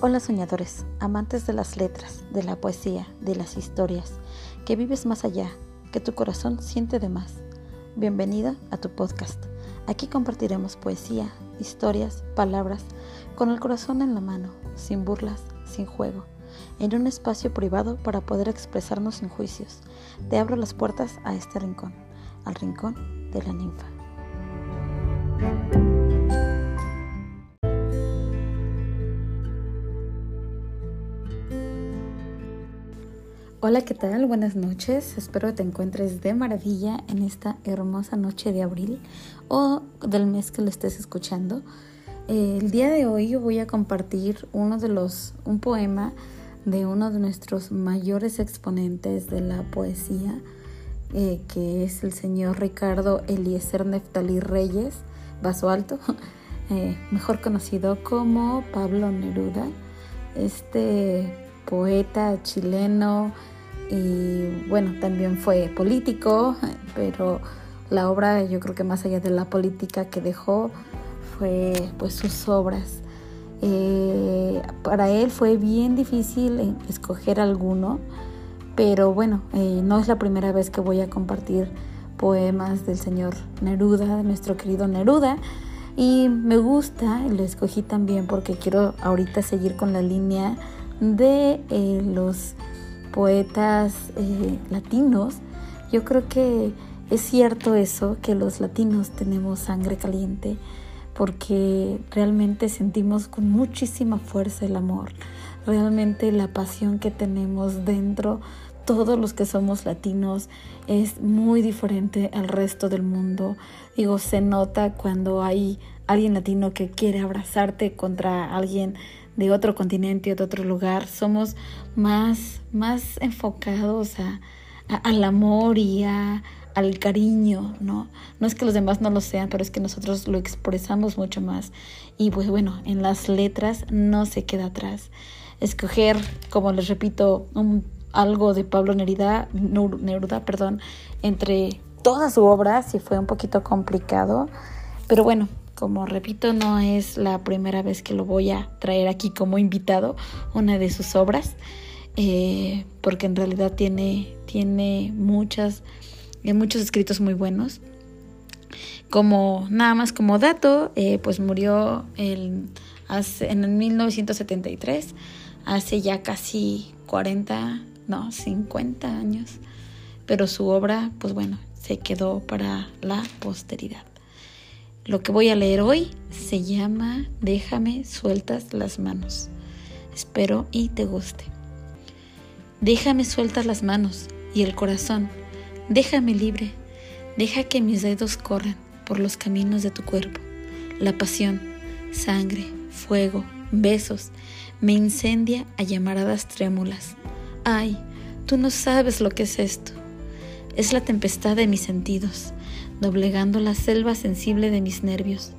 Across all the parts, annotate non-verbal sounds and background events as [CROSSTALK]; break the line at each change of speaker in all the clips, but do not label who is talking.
Hola soñadores, amantes de las letras, de la poesía, de las historias, que vives más allá, que tu corazón siente de más. Bienvenida a tu podcast. Aquí compartiremos poesía, historias, palabras, con el corazón en la mano, sin burlas, sin juego, en un espacio privado para poder expresarnos sin juicios. Te abro las puertas a este rincón, al rincón de la ninfa. Hola, ¿qué tal? Buenas noches. Espero que te encuentres de maravilla en esta hermosa noche de abril o del mes que lo estés escuchando. Eh, el día de hoy voy a compartir uno de los un poema de uno de nuestros mayores exponentes de la poesía, eh, que es el señor Ricardo Eliezer Neftalí Reyes, Vaso Alto, [LAUGHS] eh, mejor conocido como Pablo Neruda, este poeta chileno, y bueno, también fue político, pero la obra yo creo que más allá de la política que dejó fue pues sus obras. Eh, para él fue bien difícil escoger alguno, pero bueno, eh, no es la primera vez que voy a compartir poemas del señor Neruda, de nuestro querido Neruda. Y me gusta, lo escogí también porque quiero ahorita seguir con la línea de eh, los poetas eh, latinos, yo creo que es cierto eso, que los latinos tenemos sangre caliente, porque realmente sentimos con muchísima fuerza el amor, realmente la pasión que tenemos dentro, todos los que somos latinos, es muy diferente al resto del mundo. Digo, se nota cuando hay alguien latino que quiere abrazarte contra alguien de otro continente o de otro lugar, somos más, más enfocados a, al amor y a, al cariño, ¿no? No es que los demás no lo sean, pero es que nosotros lo expresamos mucho más. Y pues bueno, en las letras no se queda atrás. Escoger, como les repito, algo de Pablo Neruda, Neruda, perdón, entre toda su obra, sí fue un poquito complicado, pero bueno, como repito, no es la primera vez que lo voy a traer aquí como invitado, una de sus obras, eh, porque en realidad tiene, tiene muchas, eh, muchos escritos muy buenos. Como nada más como dato, eh, pues murió en el 1973, hace ya casi 40, no, 50 años, pero su obra, pues bueno, se quedó para la posteridad. Lo que voy a leer hoy se llama Déjame sueltas las manos. Espero y te guste. Déjame sueltas las manos y el corazón. Déjame libre. Deja que mis dedos corran por los caminos de tu cuerpo. La pasión, sangre, fuego, besos, me incendia a llamaradas trémulas. Ay, tú no sabes lo que es esto. Es la tempestad de mis sentidos doblegando la selva sensible de mis nervios.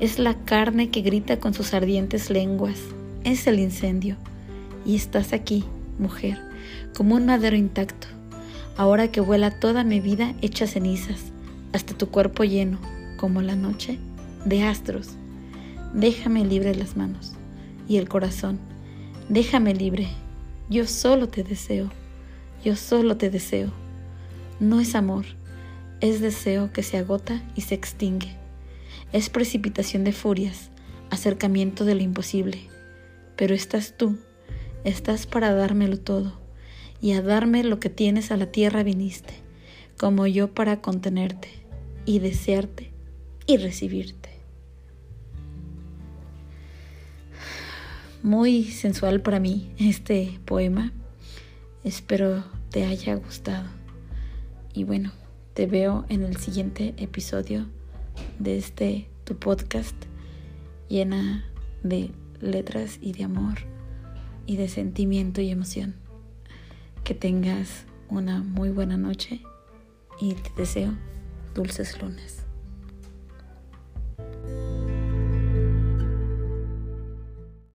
Es la carne que grita con sus ardientes lenguas. Es el incendio. Y estás aquí, mujer, como un madero intacto. Ahora que vuela toda mi vida hecha cenizas, hasta tu cuerpo lleno, como la noche, de astros. Déjame libre las manos y el corazón. Déjame libre. Yo solo te deseo. Yo solo te deseo. No es amor es deseo que se agota y se extingue. Es precipitación de furias, acercamiento de lo imposible. Pero estás tú, estás para dármelo todo, y a darme lo que tienes a la tierra viniste, como yo para contenerte, y desearte, y recibirte. Muy sensual para mí este poema. Espero te haya gustado. Y bueno, te veo en el siguiente episodio de este tu podcast llena de letras y de amor y de sentimiento y emoción. Que tengas una muy buena noche y te deseo dulces lunes.